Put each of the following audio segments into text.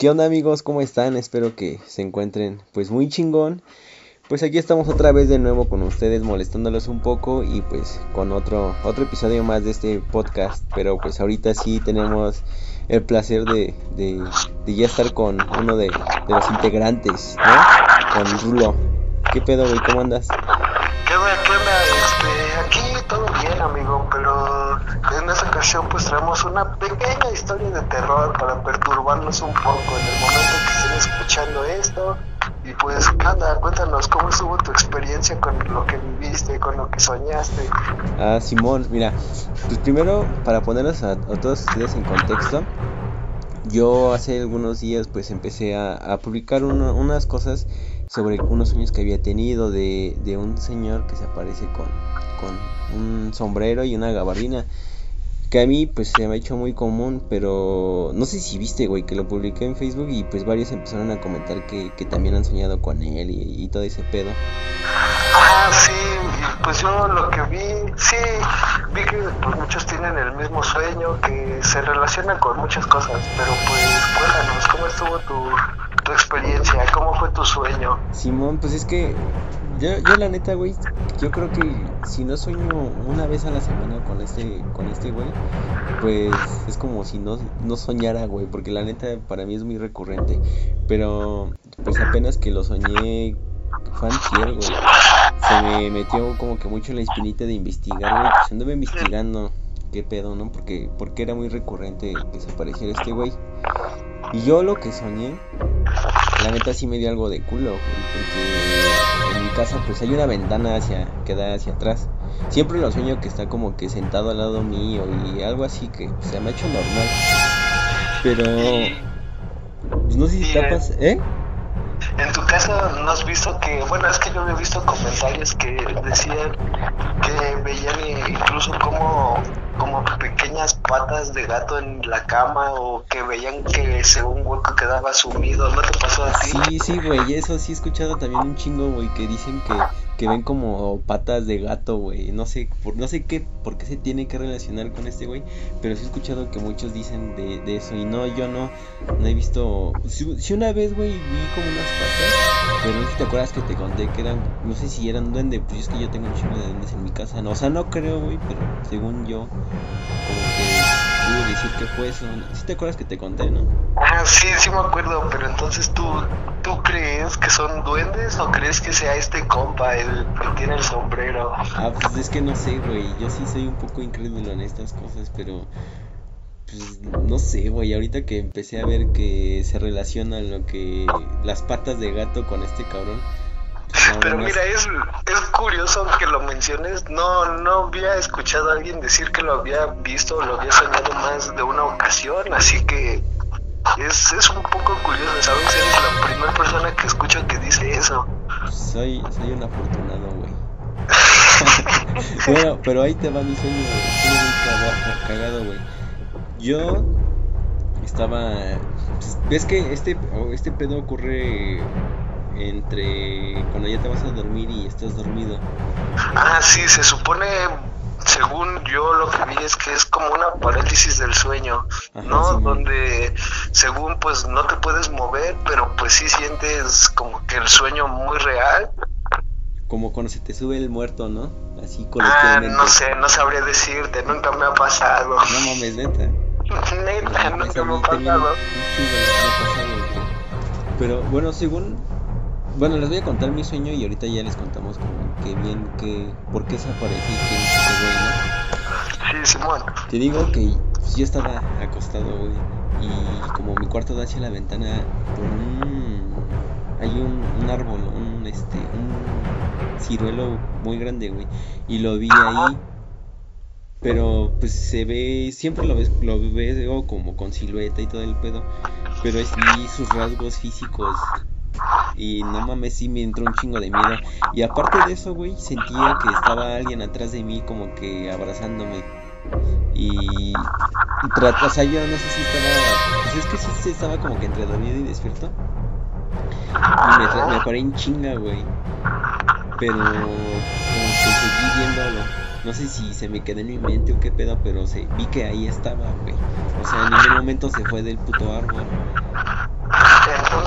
¿Qué onda amigos? ¿Cómo están? Espero que se encuentren pues muy chingón. Pues aquí estamos otra vez de nuevo con ustedes molestándolos un poco y pues con otro otro episodio más de este podcast. Pero pues ahorita sí tenemos el placer de, de, ya estar con uno de, los integrantes, ¿no? Con Rulo. ¿Qué pedo, güey? ¿Cómo andas? Ocasión pues traemos una pequeña historia de terror para perturbarnos un poco en el momento que estén escuchando esto. Y pues, anda, cuéntanos cómo estuvo tu experiencia con lo que viviste, con lo que soñaste. Ah, Simón, mira, pues primero para ponerlos a, todos ustedes en contexto, yo hace algunos días pues empecé a, publicar unas cosas sobre unos sueños que había tenido de, de un señor que se aparece con, con un sombrero y una gabardina. Que a mí pues se me ha hecho muy común, pero no sé si viste, güey, que lo publiqué en Facebook y pues varios empezaron a comentar que, que también han soñado con él y, todo ese pedo. Ah, sí, pues yo lo que vi, sí, vi que pues muchos tienen el mismo sueño, que se relaciona con muchas cosas, pero pues cuéntanos, ¿cómo estuvo tu, tu experiencia? ¿Cómo fue tu sueño? Simón, pues es que yo, yo la neta, güey, yo creo que si no sueño una vez a la semana con este, con este güey, pues es como si no, no soñara, güey, porque la neta para mí es muy recurrente. Pero pues apenas que lo soñé, fue antier, güey. Se me metió como que mucho la espinita de investigar, güey. Pues anduve investigando qué pedo, ¿no? Porque, porque era muy recurrente que este güey. Y yo lo que soñé la neta sí me dio algo de culo, porque en mi casa pues hay una ventana hacia que da hacia atrás. Siempre lo sueño que está como que sentado al lado mío y algo así que se me ha hecho normal. Pero pues no sé si tapas, ¿eh? En tu casa no has visto que, bueno, es que yo he visto comentarios que decían que veían incluso como, como pequeñas patas de gato en la cama o que veían que según hueco quedaba sumido, ¿no te pasó a ti? Sí, sí, güey, eso sí he escuchado también un chingo, güey, que dicen que que ven como patas de gato, güey. No sé, por, no sé qué, por qué se tiene que relacionar con este güey, pero sí he escuchado que muchos dicen de, eso. Y no, yo no, no he visto. Si, una vez, güey, vi como unas patas, pero no sé si te acuerdas que te conté que eran, no sé si eran duendes, pues es que yo tengo un chingo de duendes en mi casa. No, o sea, no creo, güey, pero según yo, como que decir que fue eso. ¿Sí te acuerdas que te conté, no? Ah, sí, sí me acuerdo, pero entonces tú, ¿tú crees que son duendes o crees que sea este compa el que tiene el sombrero? Ah, pues es que no sé, güey. Yo sí soy un poco incrédulo en estas cosas, pero pues no sé, güey, ahorita que empecé a ver que se relaciona lo que las patas de gato con este cabrón, pero mira, es, es curioso que lo menciones. No, no había escuchado a alguien decir que lo había visto o lo había soñado más de una ocasión, así que es, es un poco curioso, ¿sabes? Eres la primera persona que escucho que dice eso. Soy, soy un afortunado, güey. bueno, pero ahí te va mi sueño, muy cagado, güey. Yo estaba... Pues, ¿Ves que este, este pedo ocurre entre cuando ya te vas a dormir y estás dormido. Ah, sí, se supone, según yo lo que vi es que es como una parálisis del sueño, ¿no? Donde según pues no te puedes mover, pero pues sí sientes como que el sueño muy real. Como cuando se te sube el muerto, ¿no? Así Ah, no sé, no sabría decirte, nunca me ha pasado. No mames, neta. neta, nunca me ha pasado. Pero bueno, según bueno, les voy a contar mi sueño y ahorita ya les contamos como que bien que por qué se aparece y quién es ese güey, ¿no? Sí, Simón. Te digo que yo estaba acostado, güey, y como mi cuarto da hacia la ventana, por un hay un, un árbol, un este, un ciruelo muy grande, güey, y lo vi ahí pero pues se ve, siempre lo ves, lo veo como con silueta y todo el pedo, pero es vi sus rasgos físicos y no mames, sí me entró un chingo de miedo. Y aparte de eso, güey, sentía que estaba alguien atrás de mí como que abrazándome. Y, y o sea, yo no sé si estaba, pues es que sí estaba como que entre dormido y despierto. Y me, me paré en chinga, güey. Pero como que seguí viéndolo. No sé si se me quedó en mi mente o qué pedo, pero se, vi que ahí estaba, güey. O sea, en ningún momento se fue del puto árbol.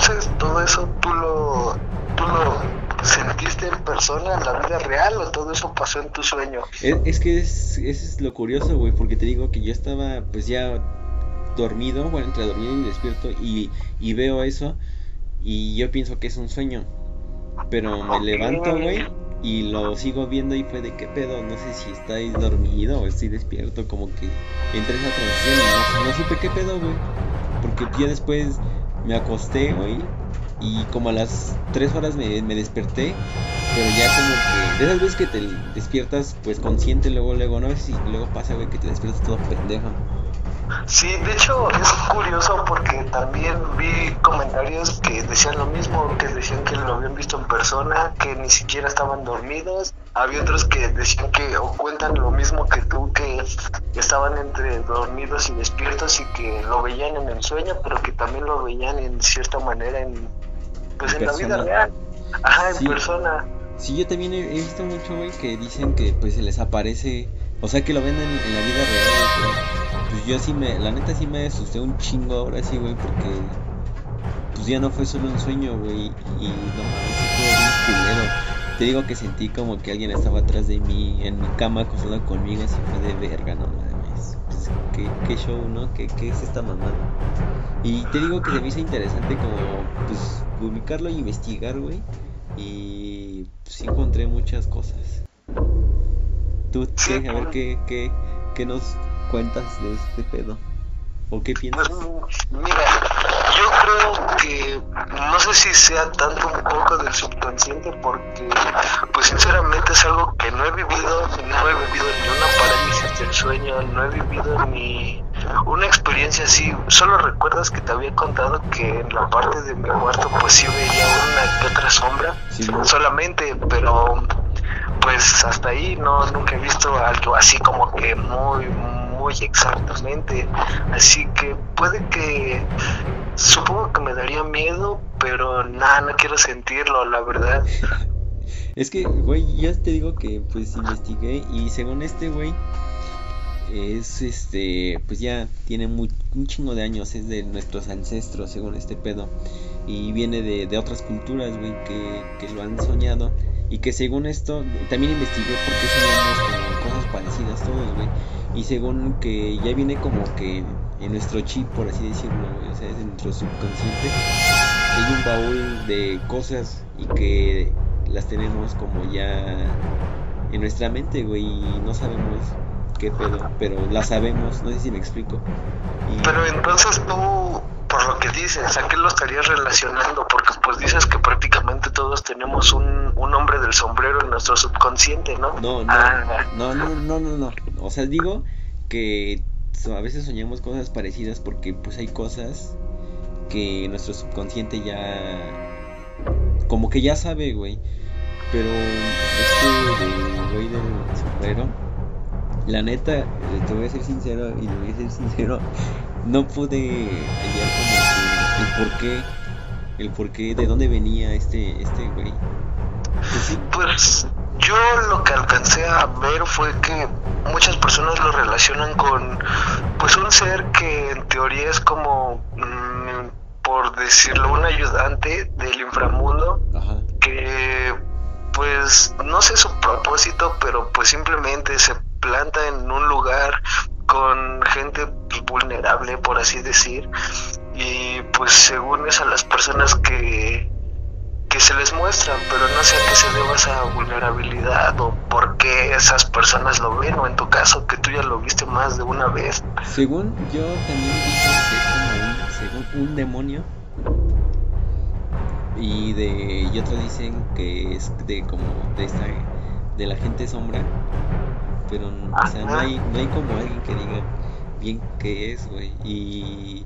Entonces todo eso tú lo, tú lo sentiste en persona en la vida real o todo eso pasó en tu sueño? Es, que es, es lo curioso, güey, porque te digo que yo estaba pues ya dormido, bueno, entre dormido y despierto y, y veo eso y yo pienso que es un sueño. Pero me levanto, güey, y lo sigo viendo y fue de qué pedo, no sé si estáis dormido o estoy despierto, como que entré esa transición y no, no supe qué pedo, güey. Porque ya después me acosté, güey, y como a las 3 horas me, me, desperté, pero ya como que de esas veces que te despiertas pues consciente luego, luego, no sé si luego pasa, güey, que te despiertas todo pendejo. Sí, de hecho es curioso porque también vi comentarios que decían lo mismo, que decían que lo habían visto en persona, que ni siquiera estaban dormidos. Había otros que decían que o cuentan lo mismo que tú, que estaban entre dormidos y despiertos y que lo veían en el sueño, pero que también lo veían en cierta manera en, pues en, la vida real. Ajá, en persona. Sí, yo también he, visto mucho, güey, que dicen que pues se les aparece, o sea, que lo ven en, en la vida real, pues yo sí me, la neta sí me asusté un chingo ahora sí, güey, porque pues ya no fue solo un sueño, güey, y no mames, fue bien culero. Te digo que sentí como que alguien estaba atrás de mí, en mi cama, acostado conmigo, así fue de verga, no mames. Pues, ¿qué, qué show, ¿no? ¿Qué, ¿Qué es esta mamá? Y te digo que se me hizo interesante como, pues, publicarlo y investigar, güey. Y pues encontré muchas cosas. ¿Tú qué? A ver, ¿qué, qué, qué nos cuentas de este pedo? ¿O qué piensas? Pues, mira, yo creo que no sé si sea tanto un poco del subconsciente porque pues sinceramente es algo que no he vivido, no he vivido ni una parálisis del sueño, no he vivido ni una experiencia así. Solo recuerdas que te había contado que en la parte de mi cuarto pues sí veía una que otra sombra, solamente, pero pues hasta ahí no nunca he visto algo así como que muy muy exactamente así que puede que supongo que me daría miedo pero nada no quiero sentirlo la verdad es que güey ya te digo que pues investigué y según este güey es este pues ya tiene muy, un chingo de años es de nuestros ancestros según este pedo y viene de, otras culturas güey que, lo han soñado y que según esto, también investigué por qué soñamos con cosas parecidas todos, güey. Y según que ya viene como que en nuestro chip, por así decirlo, o sea, es en nuestro subconsciente, hay un baúl de cosas y que las tenemos como ya en nuestra mente, güey, y no sabemos qué pedo, pero las sabemos, no sé si me explico. Pero entonces tú por lo que dices, ¿a qué lo estarías relacionando? Porque pues dices que prácticamente todos tenemos un, un hombre del sombrero en nuestro subconsciente, ¿no? No, no, ah. no, no, no, no, no, o sea, digo que a veces soñamos cosas parecidas porque pues hay cosas que nuestro subconsciente ya como que ya sabe, güey. Pero este güey del sombrero, la neta, te voy a ser sincero y le voy a ser sincero, no pude hallar como el por qué, el por qué, de dónde venía este, este güey. Pues, yo lo que alcancé a ver fue que muchas personas lo relacionan con pues un ser que en teoría es como mm, por decirlo un ayudante del inframundo que pues no sé su propósito pero pues simplemente se planta en un lugar con gente vulnerable, por así decir, y pues según es a las personas que, que se les muestran, pero no sé a qué se deba esa vulnerabilidad o por qué esas personas lo ven, o en tu caso que tú ya lo viste más de una vez. Según yo también dije que es como un, según un demonio y de y otros dicen que es de como de esta de la gente sombra pero o sea, no hay, no hay como alguien que diga bien qué es, güey. Y.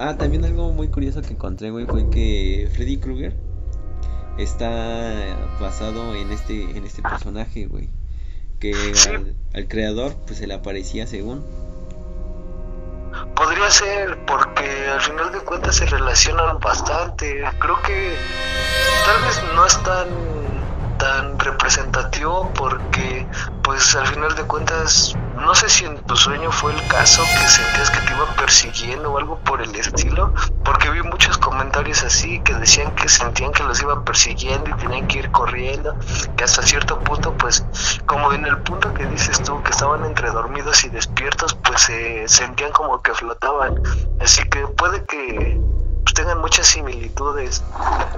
Ah, también algo muy curioso que encontré, güey, fue que Freddy Krueger está basado en este, en este personaje, güey. Que al, creador, pues se le aparecía según. Podría ser, porque al final de cuentas se relacionan bastante. Creo que tal vez no es tan tan representativo porque pues pues al final de cuentas, no sé si en tu sueño fue el caso que sentías que te iba persiguiendo o algo por el estilo, porque vi muchos comentarios así que decían que sentían que los iba persiguiendo y tenían que ir corriendo, que hasta cierto punto, pues como en el punto que dices tú, que estaban entre dormidos y despiertos, pues se sentían como que flotaban. Así que puede que pues, tengan muchas similitudes.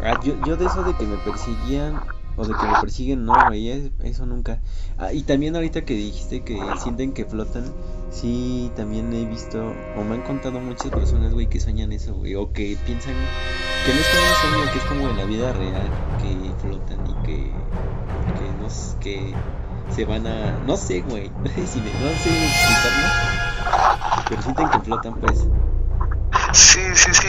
Ah, yo, yo de eso de que me persiguían o de que me persiguen, no, güey, eso nunca. Ah, y también ahorita que dijiste que sienten que flotan, sí, también he visto, o me han contado muchas personas, güey, que sueñan eso, güey, o que piensan que no es como un sueño, que es como en la vida real, que flotan y que, que, no, que se van a, no sé, güey, si me, no sé explicarlo, pero sienten que flotan, pues. Sí, sí, sí,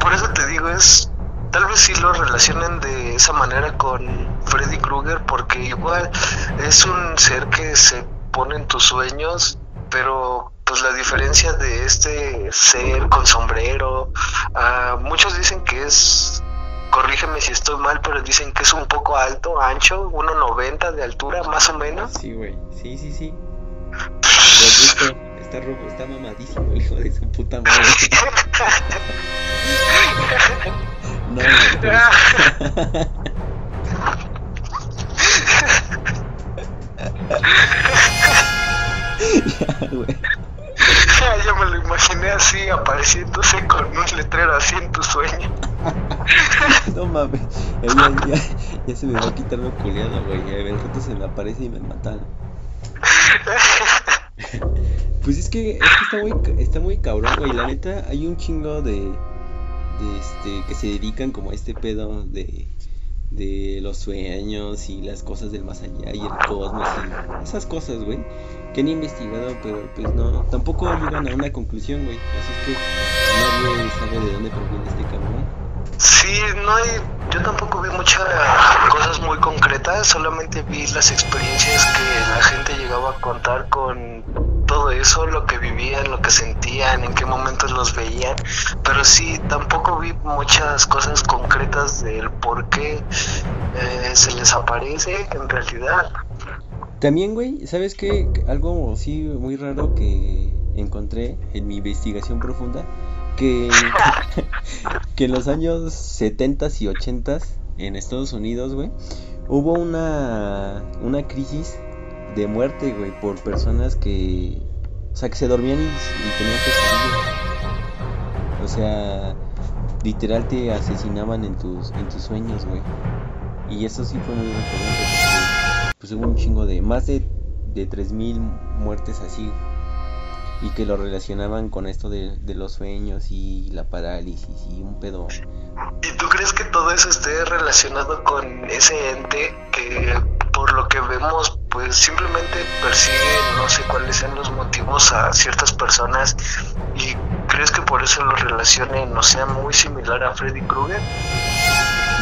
por eso te digo, es tal vez sí lo relacionen de esa manera con Freddy Krueger porque igual es un ser que se pone en tus sueños, pero pues la diferencia de este ser con sombrero, uh, muchos dicen que es, corrígeme si estoy mal, pero dicen que es un poco alto, ancho, 1,90 de altura más o menos. Sí, güey, sí, sí, sí. Está rojo, está mamadísimo, hijo de su puta madre. No, Yo me lo imaginé así, apareciéndose con un letrero así en tu sueño. no mames, ya, ya, ya, se me va a quitar lo culiado, güey. El rato se me aparece y me matan. pues es que, es que está, muy, está muy cabrón, güey. La neta, hay un chingo de este, que se dedican como a este pedo de, de los sueños y las cosas del más allá y el cosmos y esas cosas, güey, que han investigado, pero pues no, tampoco llegan a una conclusión, güey. Así es que nadie sabe de dónde proviene este cabrón. Sí, no hay, yo tampoco vi muchas cosas muy concretas, solamente vi las experiencias que la gente llegaba a contar con todo eso, lo que vivían, lo que sentían, en qué momentos los veían, pero sí, tampoco vi muchas cosas concretas del por qué eh, se les aparece en realidad. También, güey, ¿sabes qué? Algo sí muy raro que encontré en mi investigación profunda, que, que en los años 70 y 80 en Estados Unidos, güey, hubo una, una crisis de muerte, güey, por personas que. O sea, que se dormían y, tenían pesadillas. O sea, literal te asesinaban en tus, en tus sueños, güey. Y eso sí fue muy recurrente pues hubo un chingo de. Más de, de 3000 muertes así. Y que lo relacionaban con esto de, de los sueños y la parálisis y un pedo. ¿Y tú crees que todo eso esté relacionado con ese ente que por lo que vemos pues simplemente persigue no sé cuáles sean los motivos a ciertas personas y crees que por eso lo relacionen o sea muy similar a Freddy Krueger?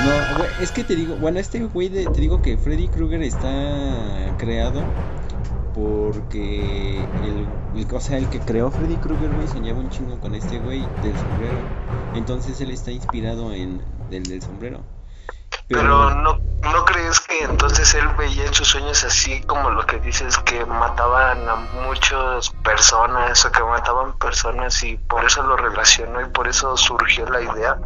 No, es que te digo, bueno, este güey te digo que Freddy Krueger está creado porque el, o sea, el que creó Freddy Krueger, güey, soñaba un chingo con este güey del sombrero. Entonces él está inspirado en el del sombrero. Pero, no, ¿no crees que entonces él veía en sus sueños así como lo que dices, que mataban a muchas personas o que mataban personas y por eso lo relacionó y por eso surgió la idea?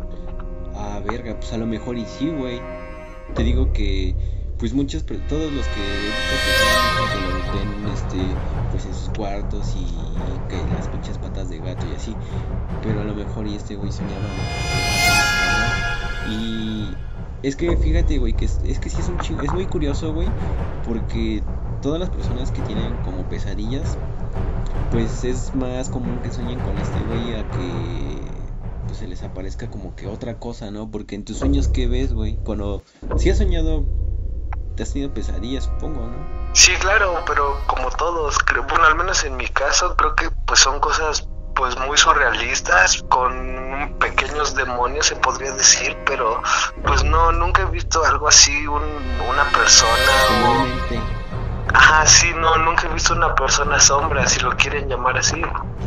Ah, verga, pues a lo mejor y sí, güey. Te digo que, pues muchos, todos los que que lo este, pues en sus cuartos y que las pinches patas de gato y así. Pero a lo mejor y este güey soñaba. Y es que fíjate, güey, que es, que sí es un chingo, es muy curioso, güey, porque todas las personas que tienen como pesadillas, pues es más común que sueñen con este güey a que pues se les aparezca como que otra cosa, ¿no? Porque en tus sueños ¿qué ves, güey? Cuando si has soñado te has tenido pesadillas, supongo, ¿no? Sí, claro, pero como todos, creo, bueno, al menos en mi caso creo que pues son cosas pues muy surrealistas con pequeños demonios se podría decir pero pues no nunca he visto algo así un, una persona ajá sí no nunca he visto una persona sombra si lo quieren llamar así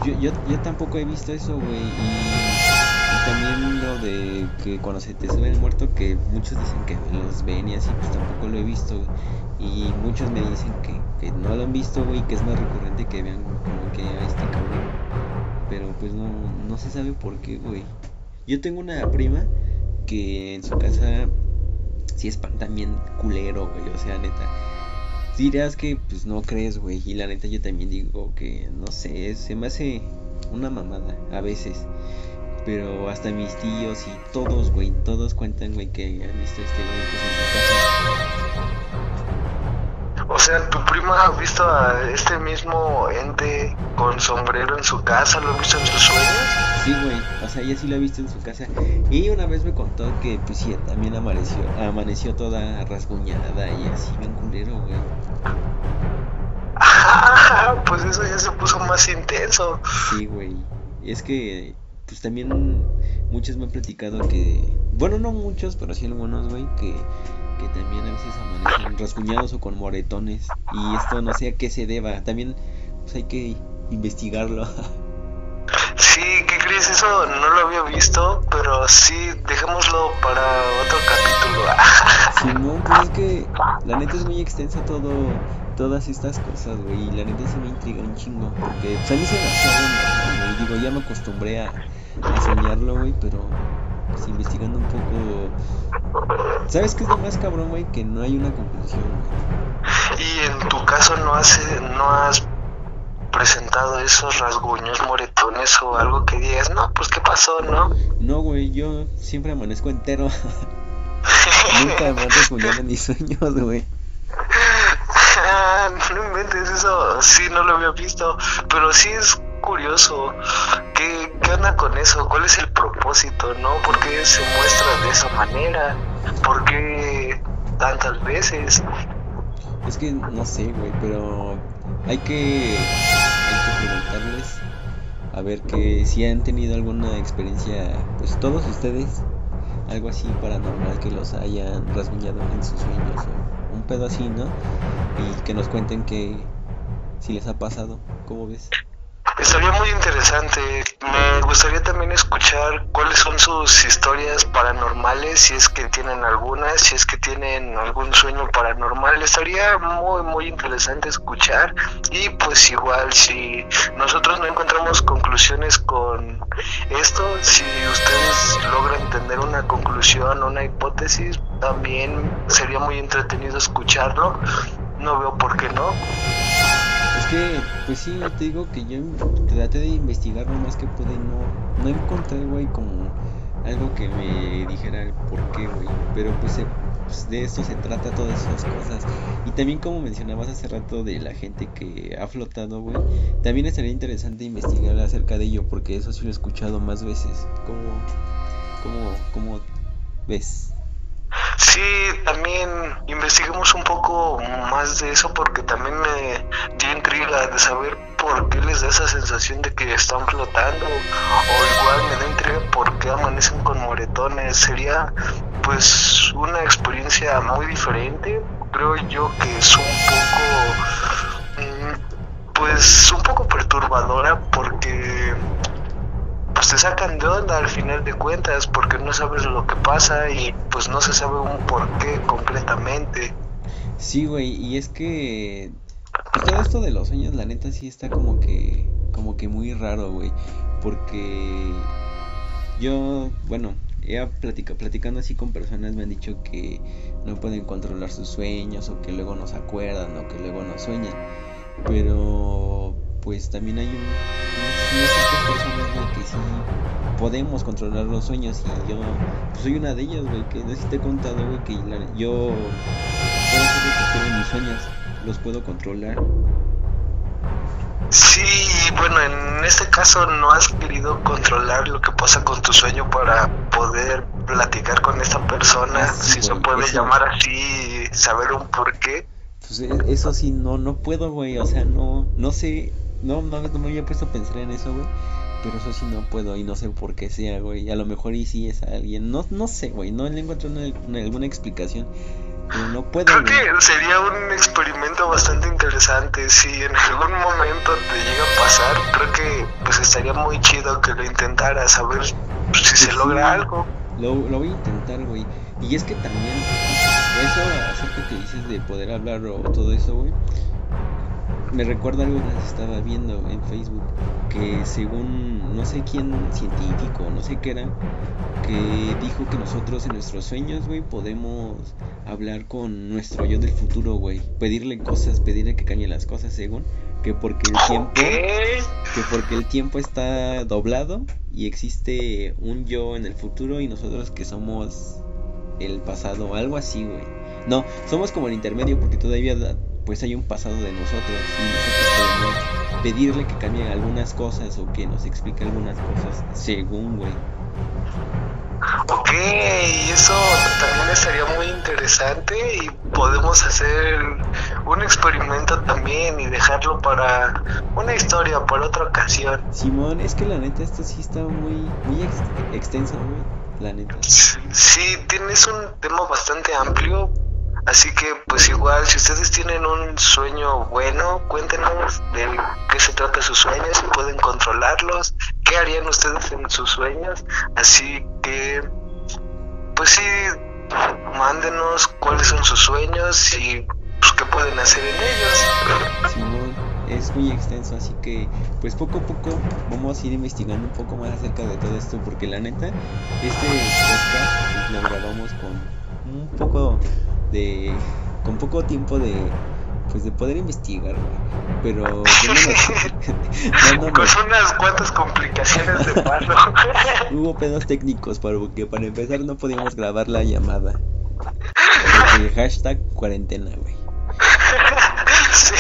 yo, yo, yo tampoco he visto eso güey y, también lo de que cuando se te sube el muerto, que muchos dicen que los ven y así, pues tampoco lo he visto. Y muchos me dicen que, no lo han visto, güey, que es más recurrente que vean como que a este cabrón. Pero pues no, no se sabe por qué, güey. Yo tengo una prima que en su casa sí espanta bien culero, güey. O sea, neta. Dirás que pues no crees, güey. Y la neta yo también digo que, no sé, se me hace una mamada a veces. Pero hasta mis tíos y todos, güey, todos cuentan, güey, que han visto este güey pues, en su casa. O sea, tu prima ha visto a este mismo ente con sombrero en su casa, ¿lo ha visto en sus sueños? Sí, güey, o sea, ella sí lo ha visto en su casa. Y una vez me contó que, pues sí, también amaneció, amaneció toda rasguñada y así, bien culero, güey. Ah, pues eso ya se puso más intenso. Sí, güey. Es que, pues también muchos me han platicado que, bueno, no muchos, pero sí algunos, güey, que, que también a veces amanecen rasguñados o con moretones. Y esto no sé a qué se deba. También, pues hay que investigarlo. Sí, ¿qué crees? Eso no lo había visto, pero sí, dejémoslo para otro capítulo. Sí, no, pues es que la neta es muy extensa todo, todas estas cosas, güey. Y la neta sí me intriga un chingo. Porque pues, a mí se me güey. Digo, ya me acostumbré a, a soñarlo, güey, pero pues investigando un poco. ¿Sabes qué es lo más cabrón, güey? Que no hay una conclusión, güey. Y en tu caso no has, no has presentado esos rasguños, moretones o algo que digas, no, pues qué pasó, ¿no? No, güey, yo siempre amanezco entero. Nunca me han rasguñado en mis sueños, güey. no inventes eso, sí, no lo había visto, pero sí es curioso. ¿Qué, ¿Qué con eso? ¿Cuál es el propósito, no? ¿Por qué se muestra de esa manera? ¿Por qué tantas veces? Es que no sé, güey, pero hay que, hay que preguntarles a ver que si han tenido alguna experiencia, pues todos ustedes, algo así paranormal que los hayan rasguñado en sus sueños o un pedo así, ¿no? Y que nos cuenten que si les ha pasado, ¿cómo ves? Estaría muy interesante. Me gustaría también escuchar cuáles son sus historias paranormales, si es que tienen algunas, si es que tienen algún sueño paranormal. Estaría muy, muy interesante escuchar. Y pues igual, si nosotros no encontramos conclusiones con esto, si ustedes logran tener una conclusión, una hipótesis, también sería muy entretenido escucharlo. No veo por qué no. Que, pues sí, te digo que yo traté de investigar lo más que pude no, no encontré, güey, como algo que me dijera el por qué, güey. Pero pues, se- pues, de esto se trata todas esas cosas. Y también como mencionabas hace rato de la gente que ha flotado, güey, también estaría interesante investigar acerca de ello, porque eso sí lo he escuchado más veces. ¿Cómo, cómo, cómo ves? Sí, también investiguemos un poco más de eso porque también me dio intriga de saber por qué les da esa sensación de que están flotando o igual me da intriga por qué amanecen con moretones. Sería pues una experiencia muy diferente. Creo yo que es un poco mm, pues un poco perturbadora porque pues te sacan de onda al final de cuentas porque no sabes lo que pasa y pues no se sabe un por qué concretamente. Sí, güey, y es que pues todo esto de los sueños, la neta sí está como que como que muy raro, güey, porque yo, bueno, he platica, platicando así con personas me han dicho que no pueden controlar sus sueños o que luego no se acuerdan o que luego no sueñan, pero pues también hay un, unas, personas, güey, que sí podemos controlar los sueños y yo pues, soy una de ellas, güey, que no sé si te he contado, güey, que la- yo puedo hacer que mis sueños, los puedo controlar. Sí, bueno, en este caso no has querido controlar lo que pasa con tu sueño para poder platicar con esta persona, Ah, sí, si se puede eso. llamar así, saber un por qué. Pues e- eso sí, no, no puedo, güey, o sea, no, no sé, no, no, no me había puesto a pensar en eso, güey, pero eso sí no puedo y no sé por qué sea, güey, a lo mejor y sí es alguien, no, no sé, güey, no le encuentro una, una- alguna explicación, pero no puedo, Creo güey. que sería un experimento bastante interesante. Si en algún momento te llega a pasar, creo que pues estaría muy chido que lo intentaras, a ver pues, si se logra algo. Lo, lo voy a intentar, güey. Y es que también, eso acerca que dices de poder hablar o todo eso, güey. Me recuerda algo que estaba viendo en Facebook, que según no sé quién científico, no sé qué era, que dijo que nosotros en nuestros sueños, güey, podemos hablar con nuestro yo del futuro, güey. Pedirle cosas, pedirle que cañe las cosas, según que porque el tiempo que porque el tiempo está doblado y existe un yo en el futuro y nosotros que somos el pasado, algo así, güey. No, somos como el intermedio porque todavía pues hay un pasado de nosotros y nosotros podemos pedirle que cambie algunas cosas o que nos explique algunas cosas según, güey. Ok, eso también estaría muy interesante y podemos hacer un experimento también y dejarlo para una historia, para otra ocasión. Simón, es que la neta esto sí está muy, muy extenso, güey, la neta. Sí, tienes un tema bastante amplio, Así que pues igual, si ustedes tienen un sueño bueno, cuéntenos de qué se trata sus sueños, y pueden controlarlos, qué harían ustedes en sus sueños. Así que pues sí, mándenos cuáles son sus sueños y pues, qué pueden hacer en ellos. Simón, es muy extenso, así que pues poco a poco vamos a ir investigando un poco más acerca de todo esto, porque la neta, este podcast pues, lo grabamos con un poco de con poco tiempo de pues de poder investigar, pero con unas cuantas complicaciones de paso. Hubo pedos técnicos porque para empezar no podíamos grabar la llamada. El hashtag cuarentena, güey. Sí.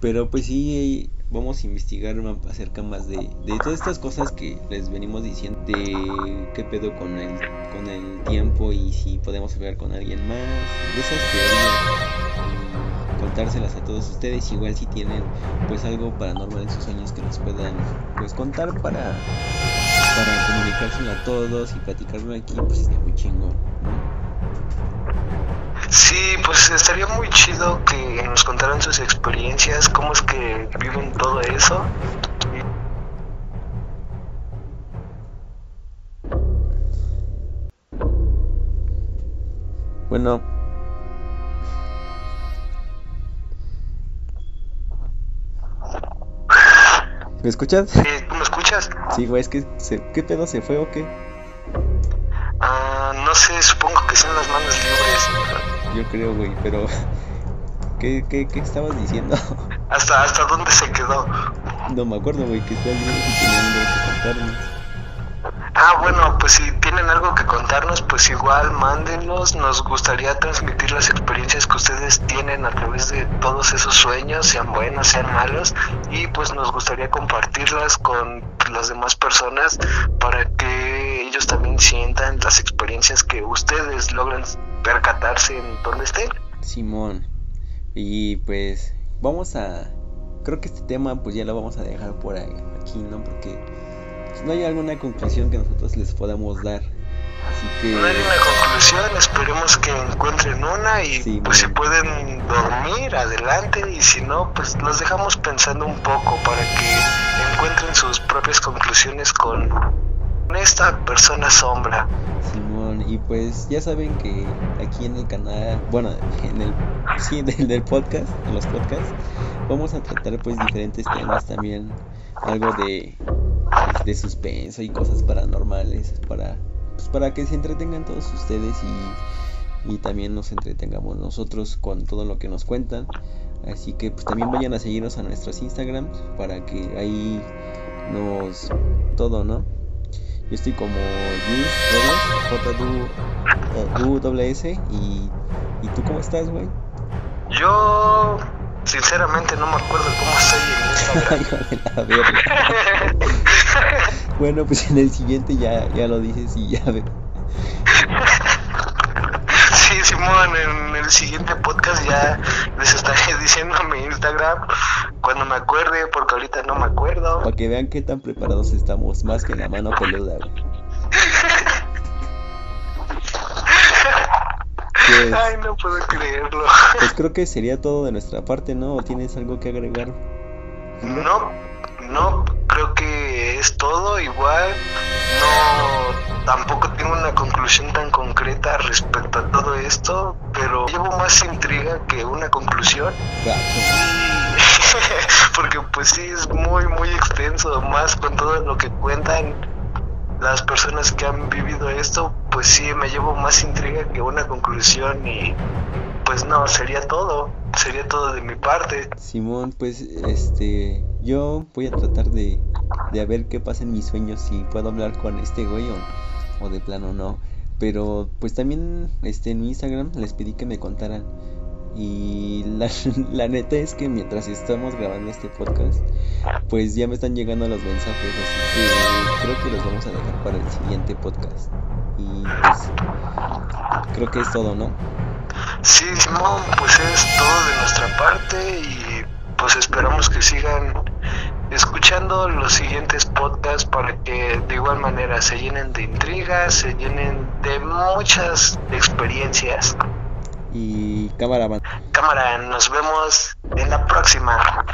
Pero pues sí, vamos a investigar acerca más de, de todas estas cosas que les venimos diciendo, de qué pedo con el, con el tiempo y si podemos hablar con alguien más, de esas teorías, contárselas a todos ustedes, igual si tienen pues algo paranormal en sus sueños que nos puedan pues contar para, para comunicárselo a todos y platicarlo aquí, pues está muy chingón, Sí, pues estaría muy chido que nos contaran sus experiencias, cómo es que viven todo eso. Bueno. ¿Me escuchas? ¿Me escuchas? Sí, güey, es que se... ¿qué pedo se fue o qué? Yo creo, güey, pero ¿qué, qué, qué estabas diciendo? ¿Hasta, ¿Hasta dónde se quedó? No me acuerdo, güey, que estabas diciendo que tenían algo que contarnos. Ah, bueno, pues si tienen algo que contarnos, pues igual mándenos. Nos gustaría transmitir las experiencias que ustedes tienen a través de todos esos sueños, sean buenos, sean malos, y pues nos gustaría compartirlas con las demás personas para que ellos también sientan las experiencias que ustedes logran percatarse en donde estén. Simón. Y pues vamos a... Creo que este tema pues ya lo vamos a dejar por aquí, ¿no? Porque pues, no hay alguna conclusión que nosotros les podamos dar. Así que... No hay una conclusión, esperemos que encuentren una y pues si pueden dormir, adelante y si no, pues los dejamos pensando un poco para que encuentren sus propias conclusiones con esta persona sombra. Simón, y pues ya saben que aquí en el canal, bueno, en el sí, del, podcast, en los podcasts, vamos a tratar pues diferentes temas también, algo de de suspenso y cosas paranormales para pues, para que se entretengan todos ustedes y, y también nos entretengamos nosotros con todo lo que nos cuentan. Así que pues también vayan a seguirnos a nuestros Instagrams para que ahí nos todo, ¿no? Yo estoy como J-U-S y, y tú cómo estás, güey? Yo sinceramente no me acuerdo cómo estoy en Instagram. bueno, pues en el siguiente ya, ya lo dices y ya ve. En el siguiente podcast ya les estaré diciendo mi Instagram cuando me acuerde, porque ahorita no me acuerdo. Para que vean qué tan preparados estamos, más que la mano peluda. Pues, Ay, no puedo creerlo. Pues creo que sería todo de nuestra parte, ¿no? ¿O tienes algo que agregar? No, no, creo que es todo, igual no tampoco tengo una conclusión tan concreta respecto a todo esto, pero llevo más intriga que una conclusión. Porque pues sí es muy muy extenso, más con todo lo que cuentan las personas que han vivido esto, pues sí me llevo más intriga que una conclusión y pues no, sería todo, sería todo de mi parte. Simón, pues este, yo voy a tratar de, de ver qué pasa en mis sueños, si puedo hablar con este güey o, o de plano no. Pero pues también este, en mi Instagram les pedí que me contaran y la, neta es que mientras estamos grabando este podcast, pues ya me están llegando los mensajes, así que creo que los vamos a dejar para el siguiente podcast. Y pues creo que es todo, ¿no? Sí, Simón, pues es todo de nuestra parte y pues esperamos que sigan escuchando los siguientes podcasts para que igual manera se llenen de intrigas, se llenen de muchas experiencias y cámara. Cámara, nos vemos en la próxima.